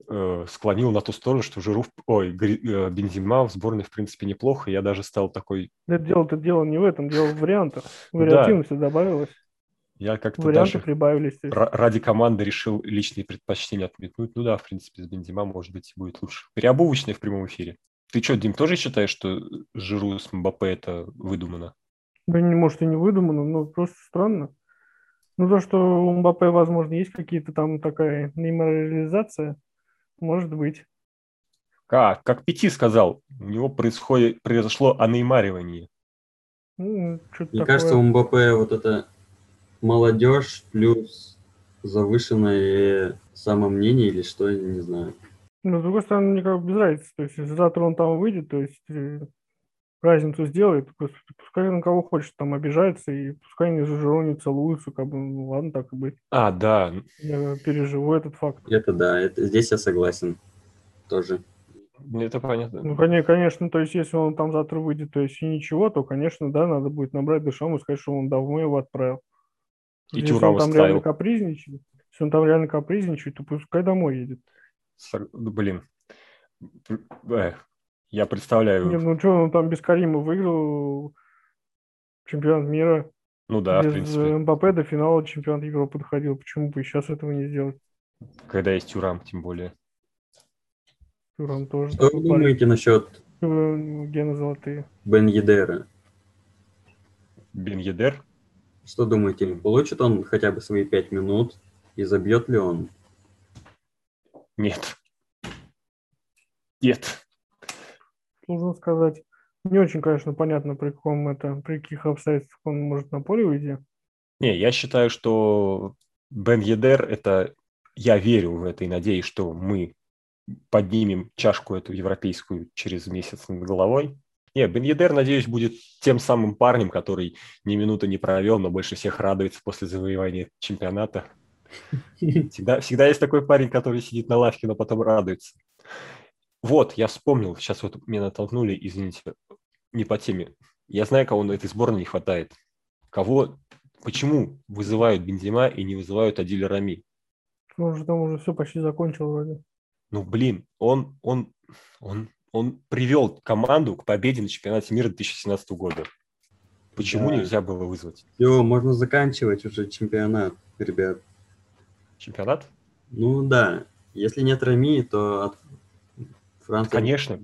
э, склонил на ту сторону, что Жиру, в- ой, э, Бензима в сборной в принципе неплохо. Я даже стал такой, совсем. Это дело-то дело не в этом, дело в вариантах. Ну да. Вариативности добавилось, я как-то варианты даже прибавились. ради команды решил личные предпочтения отметнуть. Ну да, в принципе, с Бензима, может быть, будет лучше. Переобувочный в прямом эфире. Ты что, Дим, тоже считаешь, что Жиру с Мбаппе это выдумано? Да, не, может, и не выдумано, но просто странно. Ну, то, что у Мбаппе, возможно, есть какие-то там такая нейморализация, может быть. Как? Как Пяти сказал, у него происходит, произошло анеймаривание. Ну, Мне такое. кажется, у Мбаппе вот это молодежь плюс завышенное самомнение или что, я не знаю. Но, с другой стороны, мне как бы без разницы. То есть, завтра он там выйдет, то есть, э, разницу сделает, господи, пускай на кого хочет там обижается, и пускай они не целуются, как бы, ну, ладно, так и быть. А, да, Я переживу этот факт. Это да, это, здесь я согласен тоже. это понятно. Ну, коне- конечно, то есть, если он там завтра выйдет, то есть, и ничего, то, конечно, да, надо будет набрать дышам и сказать, что он давно его отправил. И Если он там реально капризничает, если он там реально капризничает, то пускай домой едет. Блин. Э, Я представляю. Не, ну что, он там без Карима выиграл чемпионат мира, Ну да, в без принципе, э, МБП до финала чемпионата Европы доходил. Почему бы и сейчас этого не сделать? когда есть Тюрам, тем более. Туран тоже. Что вы такой парень. думаете насчет Э, Гены золотые. Бен Едера? Бен Едер. Что думаете, получит он хотя бы свои пять минут и забьет ли он? Нет. Нет. Должен сказать, не очень, конечно, понятно, при каком это, при каких обстоятельствах он может на поле выйти. Не, я считаю, что Бен Едер – это... Я верю в это и надеюсь, что мы поднимем чашку эту европейскую через месяц над головой. Не, Бен Едер, надеюсь, будет тем самым парнем, который ни минуты не провел, но больше всех радуется после завоевания чемпионата. Всегда, всегда есть такой парень, который сидит на лавке, но потом радуется. Вот, я вспомнил, сейчас вот меня натолкнули, извините, не по теме. Я знаю, кого на этой сборной не хватает. Кого, почему вызывают Бензима и не вызывают Адиля Рами? Он же там уже все почти закончил вроде. Ну, блин, он, он, он, он привел команду к победе на чемпионате мира 2017 года. Почему Да. нельзя было вызвать Все, можно заканчивать уже чемпионат, ребят. чемпионат? Ну да, если нет Рами, то от Франции... Конечно.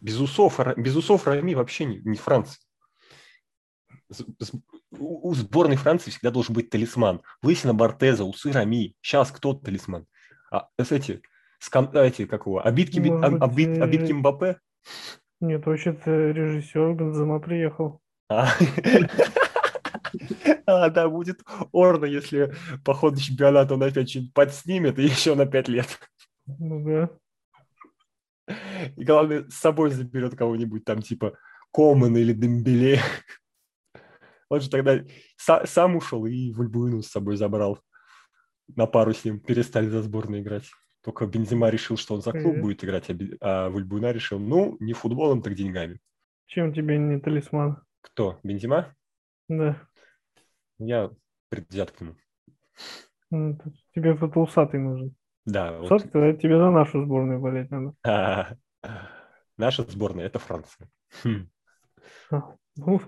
Без усов, без усов Рами вообще не, не Франция. У сборной Франции всегда должен быть талисман. Лысина Бортеза, усы Рами. Сейчас кто талисман? А, эти, скан- а, эти, как его, обидки, Би- Может а- быть, обид- э, обидки Мбаппе? Нет, вообще-то режиссер Бензема приехал. А, А, да, будет орно, если по ходу чемпионата он опять что-нибудь подснимет и еще на пять лет. Ну да. И главное, с собой заберет кого-нибудь там типа Коман или Дембеле. Он же тогда сам ушел и Вульбуину с собой забрал. На пару с ним перестали за сборную играть. Только Бензима решил, что он за клуб будет играть, а Вульбуина решил, ну, не футболом, так деньгами. Чем тебе не талисман? Кто? Бензима? Да. Я предвзят к нему. Ну, тебе кто-то усатый нужен. Да. Усатый, вот... тебе за нашу сборную болеть надо. А, наша сборная – это Франция. Хм. А, ну,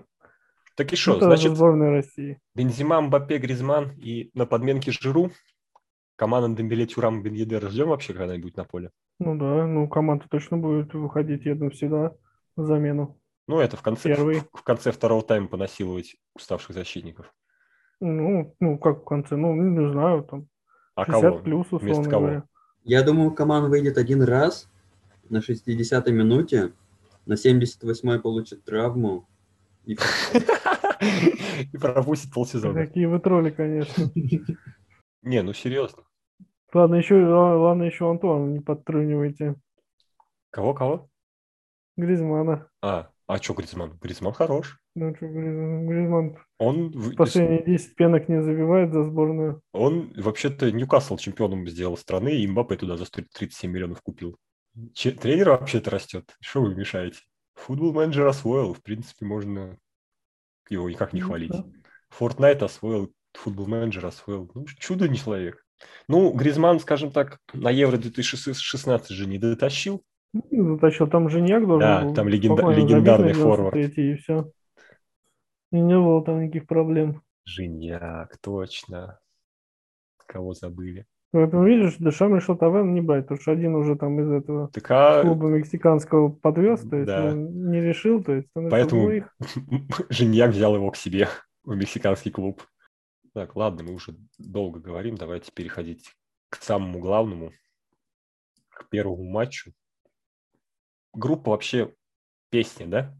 так и что, значит, сборная России. Бензима, Мбаппе, Гризман и на подменке Жиру команда Дембеле, Тюрам, Бен ждем вообще когда-нибудь на поле? Ну да, ну команда точно будет выходить, я думаю, всегда на замену. Ну, это в конце, Первый. В, в конце второго тайма понасиловать уставших защитников. Ну, ну, как в конце? Ну, не знаю, там а 60 кого? плюс, условно кого? говоря. Я думаю, команда выйдет один раз на 60-й минуте, на 78-й получит травму. И, и пропустит полсезона. Какие вы тролли, конечно. Не, ну серьезно. Ладно, еще, ладно, еще Антуана не подтрунивайте. Кого-кого? Гризмана. А, а что Гризман? Гризман хорош. Ну что, Гризман, Гризман он последние 10 пенок не забивает за сборную. Он вообще-то Ньюкасл чемпионом сделал страны, и Мбаппе туда за 37 миллионов купил. Че, тренер вообще-то растет. Что вы мешаете? Футбол менеджер освоил, в принципе, можно его никак не ну хвалить. Fortnite освоил, футбол менеджер освоил. Ну, чудо не человек. Ну, Гризман, скажем так, на Евро 2016 же не дотащил. Ну, дотащил, там Женьяк должен да, был. там легенда- легендарный форвард. И все. И не было там никаких проблем. Женьяк, точно. Кого забыли? Поэтому, видишь, Дешам решил Тавен не брать, потому что один уже там из этого так, а... клуба мексиканского подвез, то есть да. не решил, то есть он Поэтому их... Женьяк взял его к себе в мексиканский клуб. Так, ладно, мы уже долго говорим, давайте переходить к самому главному, к первому матчу. Группа вообще песня, да?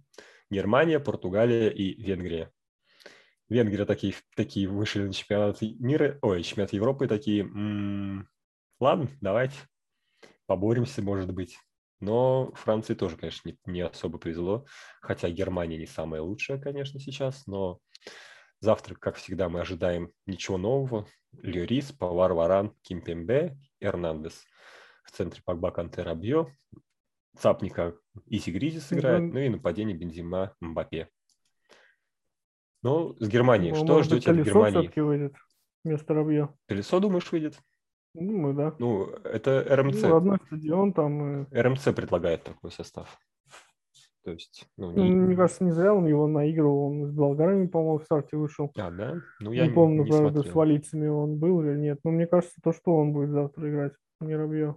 Германия, Португалия и Венгрия. Венгрия такие, такие вышли на чемпионат мира, ой, чемпионат Европы, такие, м-м, ладно, давайте, поборемся, может быть. Но Франции тоже, конечно, не, не особо повезло, хотя Германия не самая лучшая, конечно, сейчас, но завтра, как всегда, мы ожидаем ничего нового. Льорис, Павар, Варан, Кимпембе, Эрнандес. В центре Погба, Канте, Рабье. Цапника Иси Гризис играет, ну и нападение Бензима, Мбаппе. Ну, с Германией. Ну, Что ждете от Германии? выйдет вместо Рабье. Колесо, думаешь, выйдет? Думаю, да. Ну, это РМЦ. Ну, одной стадион там. И... РМЦ предлагает такой состав. То есть, ну, не... ну, мне кажется, не зря он его наигрывал. Он с болгарами, по-моему, в старте вышел. А, да? Ну, я не, не помню, не правда, смотрел. с валицами он был или нет. Но мне кажется, то, что он будет завтра играть, не Рабье.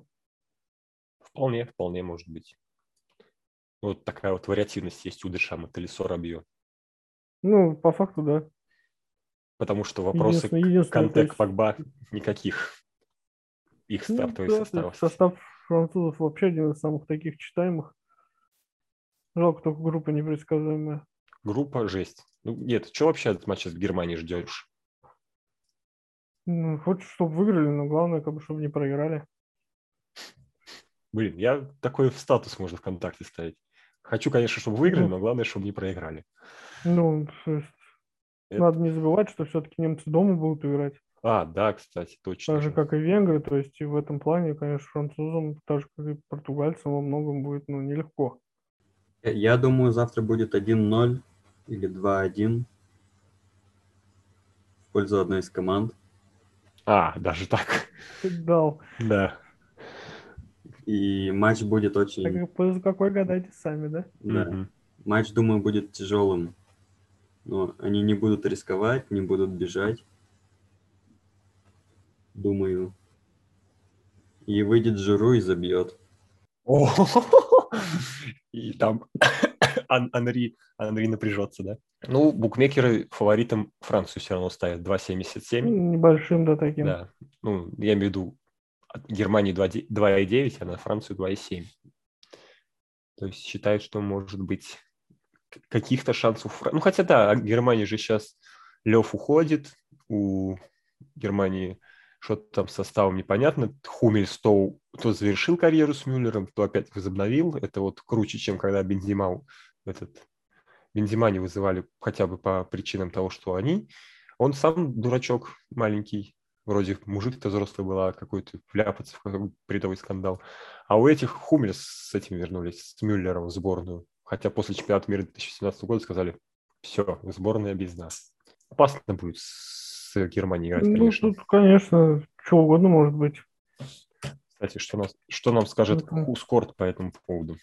Вполне, вполне может быть. Вот такая вот вариативность есть у Дешама, Талисо Рабье. Ну, по факту, да. Потому что вопросы единственное, к Канте, есть... Погба никаких. Их ну стартовый ну, да, состав. Состав французов вообще один из самых таких читаемых. Жалко, только группа непредсказуемая. Группа жесть. Ну, нет, что вообще от матча с Германией ждешь? Ну, хочешь, чтобы выиграли, но главное, как бы, чтобы не проиграли. Блин, я такой в статус можно ВКонтакте ставить. Хочу, конечно, чтобы выиграли, ну, но главное, чтобы не проиграли. Ну, это... надо не забывать, что все-таки немцы дома будут играть. А, да, кстати, точно. Так же, как и венгры, то есть и в этом плане, конечно, французам, так же, как и португальцам, во многом будет ну, нелегко. Я думаю, завтра будет 1-0 или 2-1 в пользу одной из команд. А, даже так. Дал. Да. И матч будет очень... Так, пользу какой гадайте сами, да? Да. Угу. Матч, думаю, будет тяжелым. Но они не будут рисковать, не будут бежать. Думаю. И выйдет Жиру и забьет. И там Анри, Анри напряжется, да? Ну, букмекеры фаворитом Францию все равно ставят 2,77. Ну, небольшим, да, таким. Да. Ну, я имею в виду от Германии 2,9, а на Францию 2,7. То есть считают, что может быть каких-то шансов. Ну, хотя да, Германия же сейчас Лев уходит, у Германии что-то там с составом непонятно. Хумельс то, то завершил карьеру с Мюллером, то опять возобновил. Это вот круче, чем когда Бензима этот Бензима не вызывали хотя бы по причинам того, что они. Он сам дурачок маленький, вроде мужик-то взрослый был, а какой-то вляпаться в какой-то бредовый скандал. А у этих Хумель с этим вернулись, с Мюллером в сборную. Хотя после чемпионата мира 2017 года сказали, все, сборная без нас. Опасно будет с Германией играть, Ну, конечно. тут, конечно, что угодно может быть. Кстати, что, нас, что нам скажет. Хускорт по этому поводу?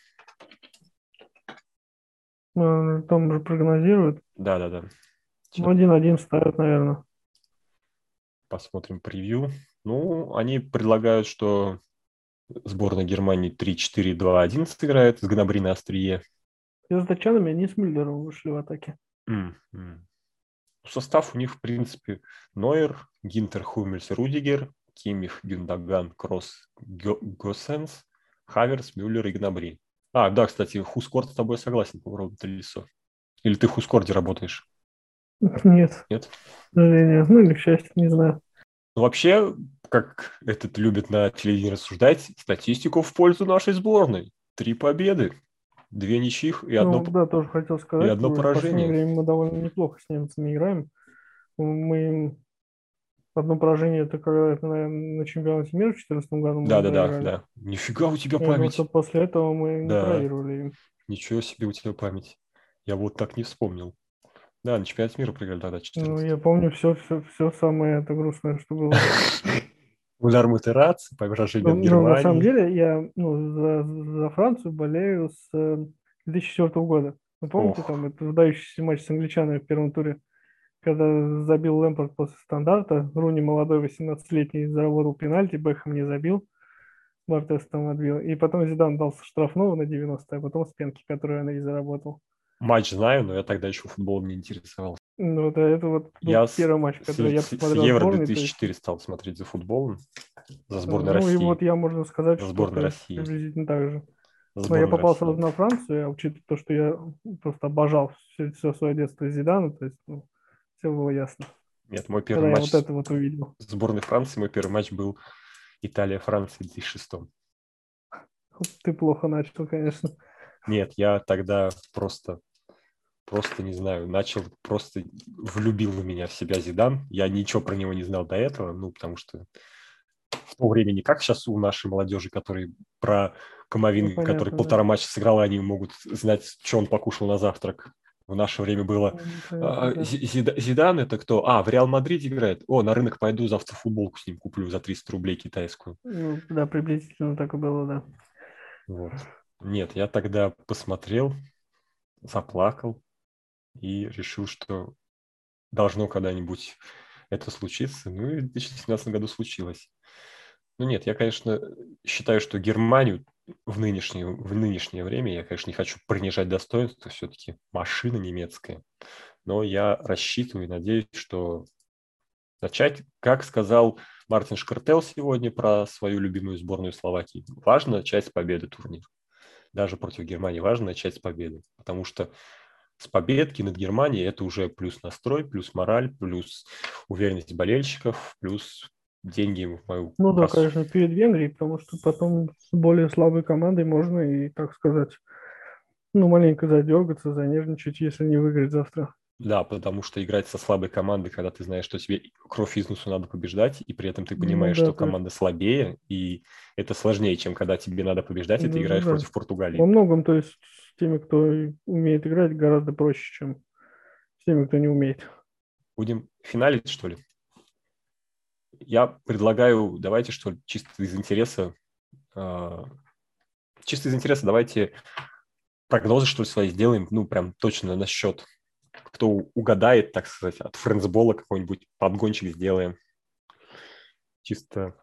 Э, Там же прогнозируют. Да-да-да. Ну, один-один ставят, наверное. Посмотрим превью. Ну, они предлагают, что сборная Германии 3-4-2-1 сыграет с Гнабри на острие. И с датчанами они с Мюллером вышли в атаке. М. Состав у них, в принципе, Нойер, Гинтер, Хумельс, Рудигер, Кимих, Гюндаган, Кросс, Госенс, Хаверс, Мюллер и Гнабри. А, да, кстати, Хускорт с тобой согласен по поводу Лисо. Или ты в Хускорде работаешь? Нет, Нет? к сожалению. Ну, или к счастью, не знаю. Ну, вообще, как этот любит на телевидении рассуждать, статистику в пользу нашей сборной. Три победы, две ничьих и одно... Ну, да, тоже хотел сказать. одно в поражение. последнее время мы довольно неплохо с немцами играем. Мы одно поражение это когда наверное, на чемпионате мира в 2014 году Да-да-да, да. Нифига у тебя думаю, память. после этого мы не Да. проигрывали им. Ничего себе у тебя память. Я вот так не вспомнил. Да, на чемпионате мира проиграли тогда Ну, 14. я помню все, все, все самое это грустное, что было. Удар Матераци, поражение Ну, ну, на самом Германии. деле я ну, за, за Францию болею с э, 2004 года. Вы помните Ох. там этот выдающийся матч с англичанами в первом туре, когда забил Лэмпорт после стандарта, Руни молодой 18-летний заработал пенальти, Бэхэм не забил, Бартес там отбил, и потом Зидан дал со штрафного на 90 а потом с пенки, которую он и заработал. Матч знаю, но я тогда еще футболом не интересовался. Ну, это, это вот Я с, первый матч, с- который я с- с посмотрел Евро сборной, то есть, 2004 стал смотреть за футболом, за ну, сборной и России. вот я, можно сказать, За что сборную России. приблизительно так же. Но я сборную попал России. сразу на Францию, а учитывая то, что я просто обожал все, все свое детство Зидана, то есть ну, все было ясно. Нет, мой Когда первый я матч вот это вот увидел. с сборной Франции, мой первый матч был Италия-Франция в 2006. Ты плохо начал, конечно. Нет, я тогда просто, просто не знаю, начал, просто влюбил в меня в себя Зидан. Я ничего про него не знал до этого, ну, потому что в то время не как сейчас у нашей молодежи, которые про Камовинга, Ну, понятно, который да. полтора матча сыграл, они могут знать, что он покушал на завтрак. В наше время было Ну, а, да. Зидан это кто? А, в Реал Мадриде играет. О, на рынок пойду, завтра футболку с ним куплю за 300 рублей китайскую. Ну, да, приблизительно так и было, да. Вот. Нет, я тогда посмотрел, заплакал и решил, что должно когда-нибудь это случиться. Ну и в 2017 году случилось. Ну нет, я, конечно, считаю, что Германию в нынешнее, в нынешнее время, я, конечно, не хочу принижать достоинство, все-таки машина немецкая. Но я рассчитываю и надеюсь, что начать, как сказал Мартин Шкартел сегодня про свою любимую сборную Словакии, важно с победы турнира. Даже против Германии важно начать с победы, потому что с победки над Германией это уже плюс настрой, плюс мораль, плюс уверенность болельщиков, плюс деньги в мою Ну да, кассу. конечно, перед Венгрией, потому что потом с более слабой командой можно и, так сказать, ну, маленько задергаться, занервничать, если не выиграть завтра. Да, потому что играть со слабой командой, когда ты знаешь, что тебе кровь из носу надо побеждать, и при этом ты Ну понимаешь, да, что то есть- команда слабее, и это сложнее, чем когда тебе надо побеждать, и ты Ну играешь да. против Португалии. Во многом, то есть, с теми, кто умеет играть, гораздо проще, чем с теми, кто не умеет. Будем финалить, что ли? Я предлагаю, давайте, что ли, чисто из интереса, а, чисто из интереса давайте прогнозы, что ли, свои сделаем, ну, прям точно насчет, кто угадает, так сказать, от френдсбола какой-нибудь подгончик сделаем. Чисто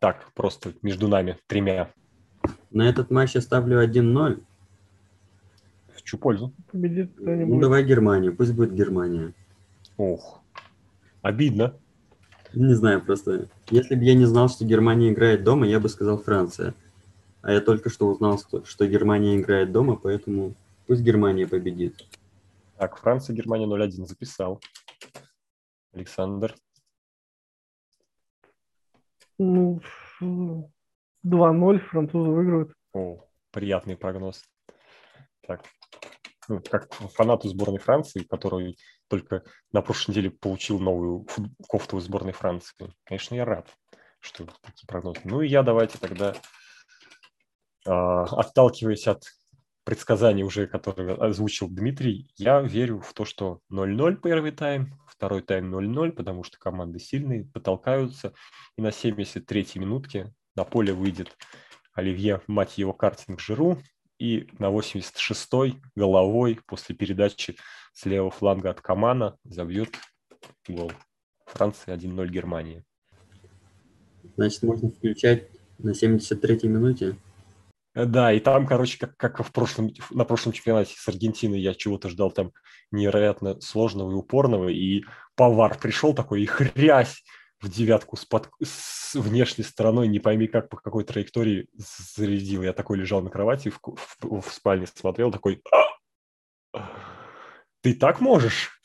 так, просто между нами тремя. На этот матч я ставлю 1-0. Чью пользу? Победит Ну, кто-нибудь. давай Германию, пусть будет Германия. Ох, обидно. Не знаю, просто если бы я не знал, что Германия играет дома, я бы сказал Франция. А я только что узнал, что, Германия играет дома, поэтому пусть Германия победит. Так, Франция, Германия 0-1 записал. Александр. Ну, 2-0, французы выиграют. О, приятный прогноз. Так, ну, как фанату сборной Франции, который только на прошлой неделе получил новую кофту сборной Франции. Конечно, я рад, что такие прогнозы. Ну и я давайте тогда, э, отталкиваясь от предсказаний уже, которые озвучил Дмитрий, я верю в то, что 0-0 первый тайм, второй тайм 0-0, потому что команды сильные, потолкаются, и на 73-й минутке на поле выйдет Оливье, мать его, картинг Жиру, и на 86-й головой после передачи с левого фланга от Камана забьет гол. Франция 1-0 Германия. Значит, можно включать на 73-й минуте? Да, и там, короче, как, как в прошлом, на прошлом чемпионате с Аргентиной я чего-то ждал там невероятно сложного и упорного, и повар пришел такой и хрясь в девятку с, под, с внешней стороной, не пойми как, по какой траектории зарядил. Я такой лежал на кровати в, в, в спальне, смотрел, такой, ты так можешь?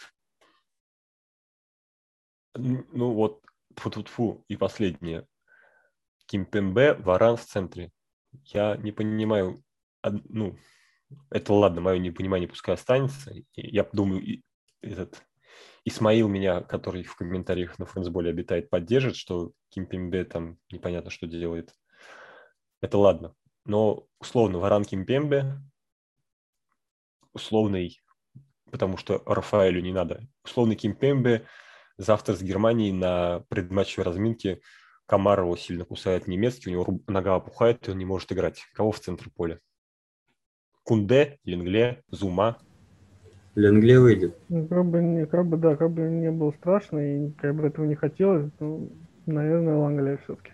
Ну вот, фу -фу -фу. и последнее. Кимпембе, Варан в центре я не понимаю, ну, это ладно, мое непонимание пускай останется. Я думаю, этот Исмаил меня, который в комментариях на френдсболе обитает, поддержит, что Кимпембе там непонятно что делает. Это ладно. Но условно Варан Кимпембе, условный, потому что Рафаэлю не надо, условный Кимпембе завтра с Германией на предматчевой разминке – Камар его сильно кусает немецкий, у него нога опухает, и он не может играть. Кого в центре поля? Кунде, Ленгле, Зума. Ленгле выйдет. Ну, как бы, не, как бы, да, как бы не было страшно, и как бы этого не хотелось, ну, наверное, Лангле все-таки.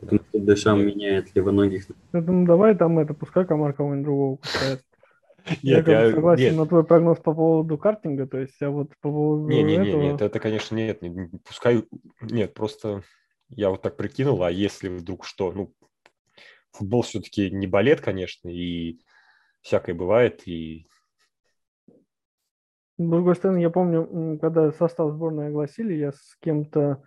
Потому что Дешам меняет левоногих. Поэтому давай там это, пускай Камар кого-нибудь другого кусает. Нет, я, я согласен нет. на твой прогноз по поводу картинга, то есть, а вот по поводу не, не, этого... Не, нет, это, конечно, нет, не, пускай, нет, просто я вот так прикинул, а если вдруг что, ну, футбол все-таки не балет, конечно, и всякое бывает, и... С другой стороны, я помню, когда состав сборной огласили, я с кем-то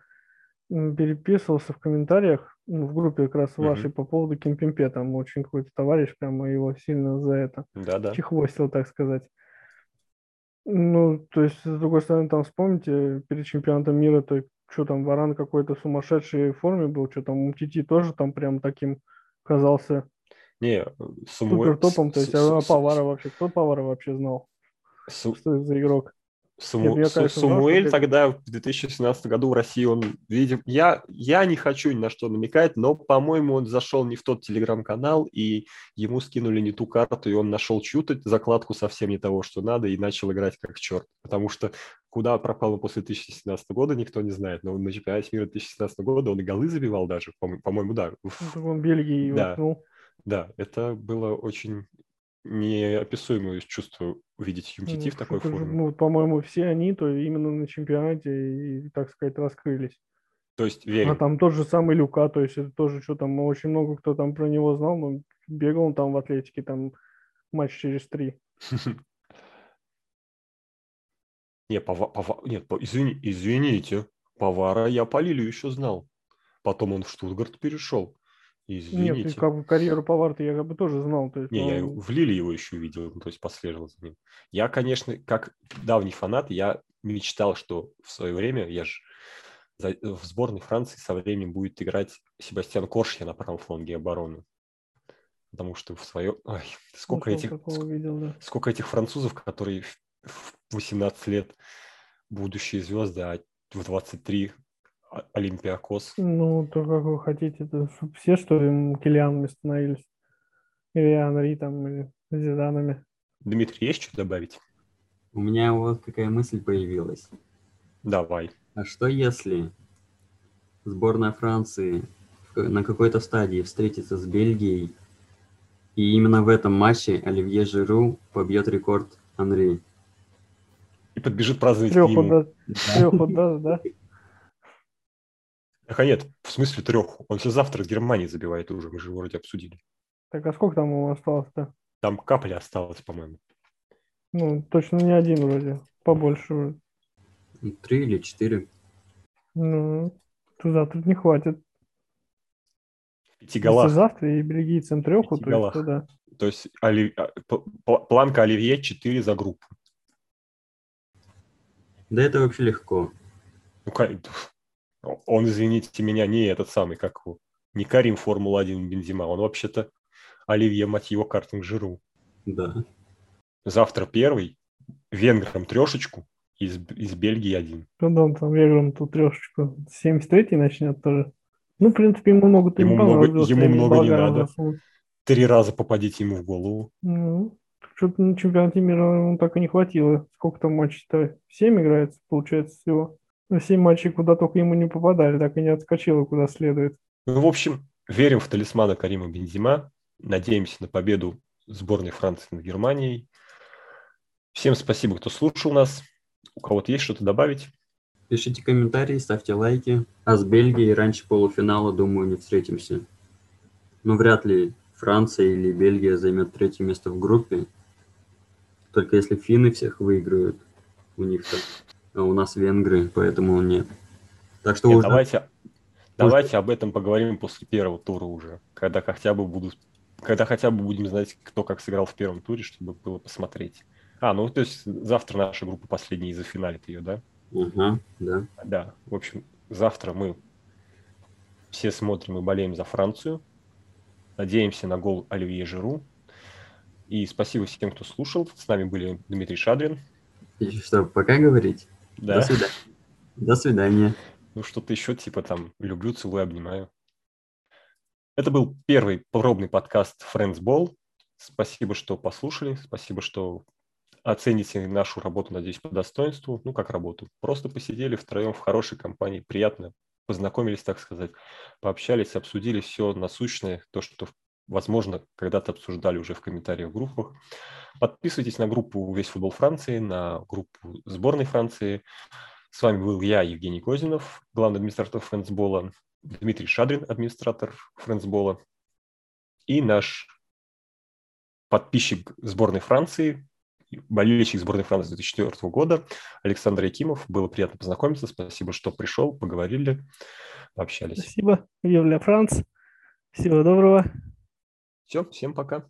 переписывался в комментариях, ну, в группе как раз вашей mm-hmm. по поводу Кимпимпе, там очень какой-то товарищ прямо его сильно за это Да-да. чехвостил, так сказать. Ну, то есть, с другой стороны, там вспомните, перед чемпионатом мира, то что там, Варан какой-то сумасшедшей форме был, что там Умтити тоже там прям таким казался не, Самуэль... супер топом, то есть, а Павара вообще, кто Павара вообще знал? Су... Что это за игрок? Саму... Нет, конечно, Самуэль знал, тогда в 2017 году в России, он, видим, я, я не хочу ни на что намекать, но, по-моему, он зашел не в тот телеграм-канал, и ему скинули не ту карту, и он нашел чью-то закладку совсем не того, что надо, и начал играть как черт. Потому что куда пропал он после 2017 года, никто не знает, но на чемпионате мира 2017 года он и голы забивал даже, по-моему, да. Он Бельгии да. воткнул. Да, это было очень неописуемое чувство увидеть Юмтити ну, в такой форме. Ну, по-моему, все они то именно на чемпионате и, так сказать, раскрылись. То есть верим. А там тот же самый Люка, то есть это тоже что там, очень много кто там про него знал, но бегал он там в Атлетике, там матч через три. Не, пова, нет, извини, извините, Повара я по Лилию еще знал. Потом он в Штутгарт перешел. Извините. Нет, как бы карьеру повара я как бы тоже знал. То есть, не, он... я в Лиле его еще видел, ну, то есть последовал за ним. Я, конечно, как давний фанат, я мечтал, что в свое время, я же в сборной Франции со временем будет играть Себастьян Коршья на правом фланге обороны. Потому что в свое... Ой, сколько, ну, этих... Видел, да. сколько этих французов, которые в 18 лет будущие звезды, а в 23 Олимпиакос. Ну, то как вы хотите, это все, что ли, Килианами становились? Или Анри там, или Зиданами? Дмитрий, есть что добавить? У меня вот какая мысль появилась. Давай. А что если сборная Франции на какой-то стадии встретится с Бельгией, и именно в этом матче Оливье Жиру побьет рекорд Анри? И подбежит праздновать Треху, да. Треху, да, да. А нет, в смысле трех. Он все завтра с Германии забивает уже, мы же вроде обсудили. Так, а сколько там ему осталось-то? Там капля осталось, по-моему. Ну, точно не один вроде, побольше вроде. Три или четыре. Ну, то завтра не хватит. Пяти голах. Если завтра и бельгийцам треху, то есть, да. То есть оли... А, планка Оливье 4 за группу. Да это вообще легко. Ну, он, извините меня, не этот самый, как его, не Карим Формула-1 Бензима, он вообще-то Оливье, мать его, картинг Жиру. Да. Завтра первый, венграм трешечку, из, из Бельгии один. Ну да, там венграм тут трешечку. 73-й начнет тоже. Ну, в принципе, ему могут ему много, ему много не надо. Засунуть. Три раза попадите ему в голову. Ну, что-то на чемпионате мира ему так и не хватило. Сколько там матчей-то? Семь играется, получается, всего. Ну, семь матчей куда только ему не попадали, так и не отскочило куда следует. Ну, в общем, верим в талисмана Карима Бензима. Надеемся на победу сборной Франции над Германией. Всем спасибо, кто слушал нас. У кого-то есть что-то добавить? Пишите комментарии, ставьте лайки. А с Бельгией раньше полуфинала, думаю, не встретимся. Но вряд ли Франция или Бельгия займет третье место в группе. Только если финны всех выиграют у них-то. А у нас венгры, поэтому нет. Так что нет, уже... давайте, давайте об этом поговорим после первого тура уже, когда хотя бы будут, когда хотя бы будем знать, кто как сыграл в первом туре, чтобы было посмотреть. А, ну то есть завтра наша группа последняя зафиналит ее, да? Угу, да. Да, в общем, завтра мы все смотрим и болеем за Францию. Надеемся на гол Оливье Жиру. И спасибо всем, кто слушал. С нами были Дмитрий Шадрин. И что, пока говорить? Да. До свидания. До свидания. Ну, что-то еще типа там «люблю, целую, обнимаю». Это был первый пробный подкаст Friends Ball. Спасибо, что послушали. Спасибо, что оцените нашу работу, надеюсь, по достоинству. Ну, как работу. Просто посидели втроем в хорошей компании. Приятно. Познакомились, так сказать. Пообщались, обсудили все насущное. То, что, возможно, когда-то обсуждали уже в комментариях в группах. Подписывайтесь на группу «Весь футбол Франции», на группу сборной Франции. С вами был я, Евгений Козинов, главный администратор френдсбола, Дмитрий Шадрин, администратор френдсбола, и наш подписчик сборной Франции, болельщик сборной Франции 2004 года, Александр Якимов. Было приятно познакомиться. Спасибо, что пришел, поговорили, пообщались. Спасибо. Юля Франц. Всего доброго. Все, всем пока.